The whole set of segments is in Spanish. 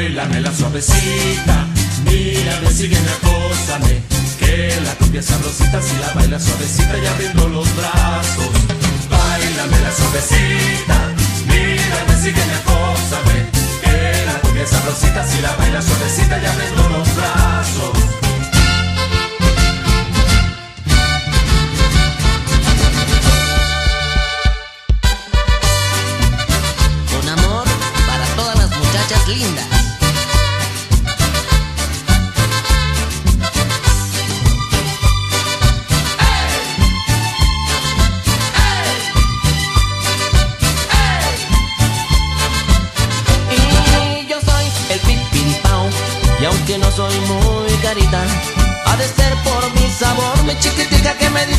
Báilame suavecita, mírame, sígueme, acósame Que la cumbia sabrosita si la baila suavecita y abriendo los brazos. Báilame la suavecita, mírame, sígueme, acósame Que la cumbia sabrosita si la baila suavecita y abriendo los brazos. Linda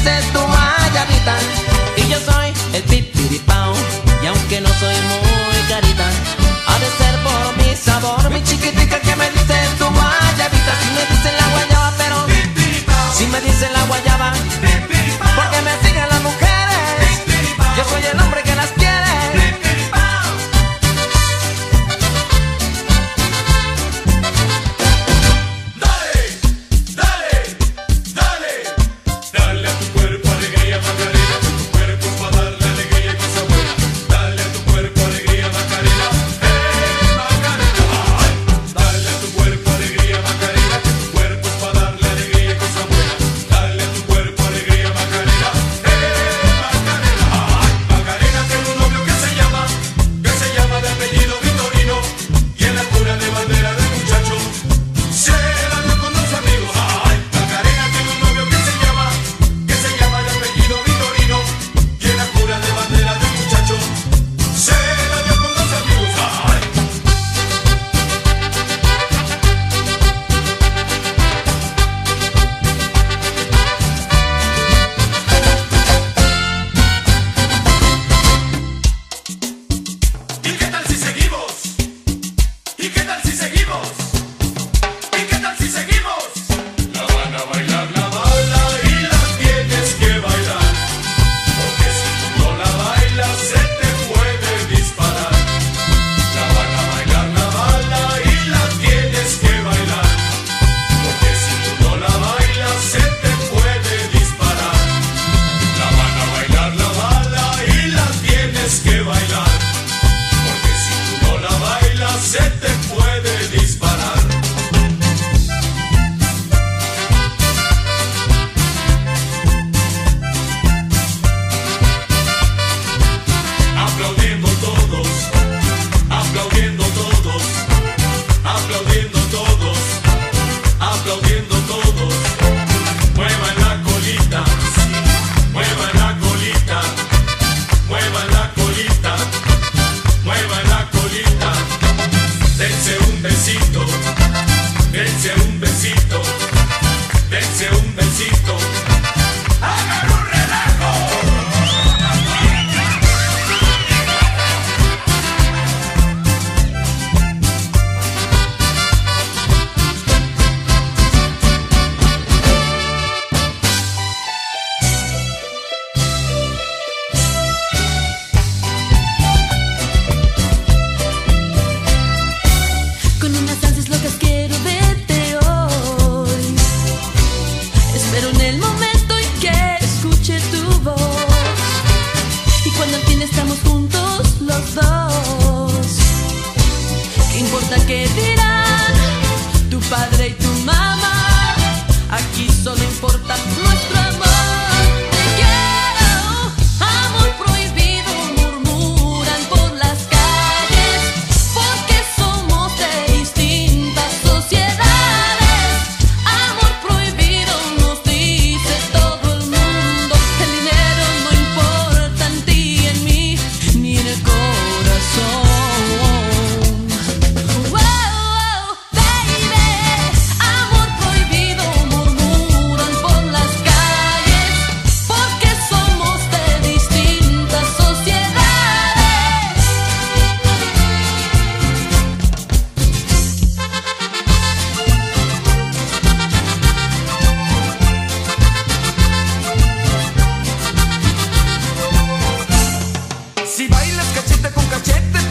Este dices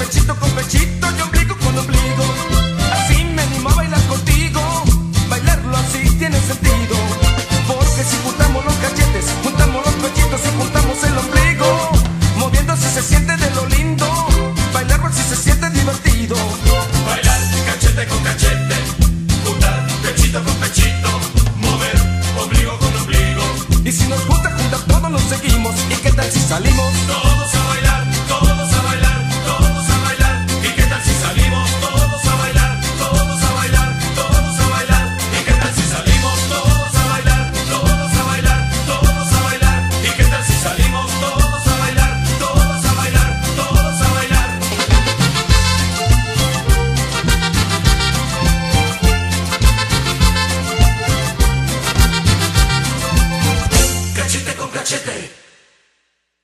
pechito con pechito.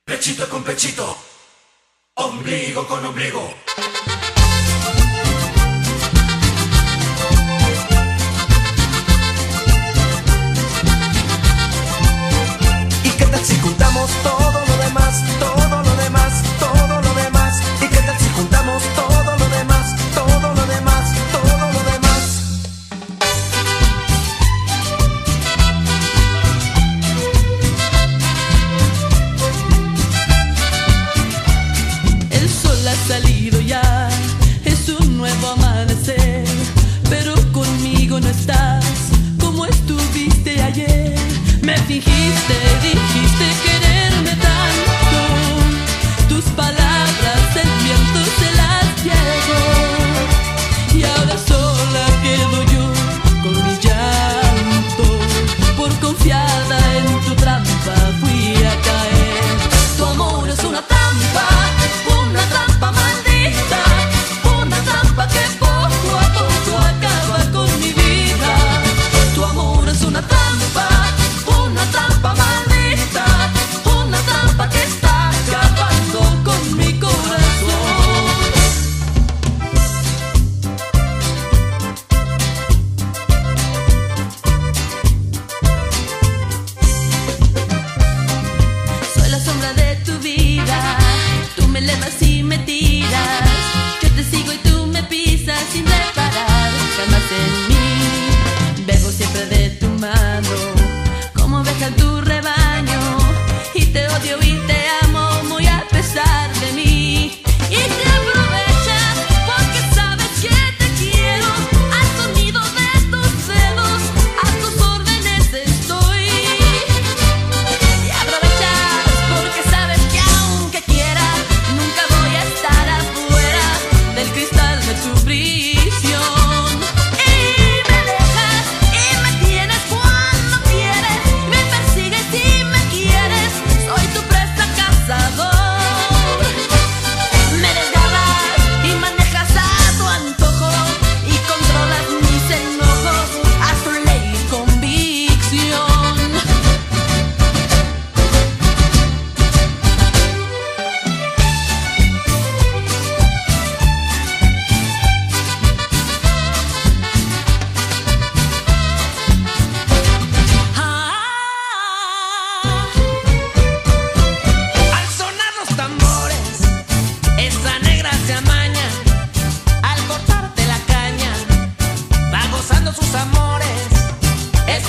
pechito con pechito, ombligo con ombligo. ¿Y qué tal si juntamos todo lo demás? Todo Dijiste, dijiste quererme tanto. Tus palabras, el viento se las lleva.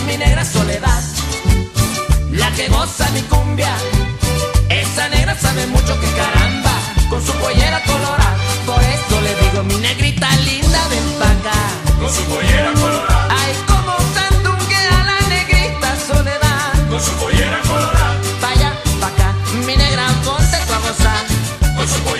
mi negra soledad, la que goza mi cumbia. Esa negra sabe mucho que caramba, con su pollera colorada. Por eso le digo, mi negrita linda, ven pa' acá. Con su pollera colorada. Ay, como sandunguea la negrita soledad. Con su pollera colorada. Vaya pa' acá, mi negra, ponte tu. Con su pollera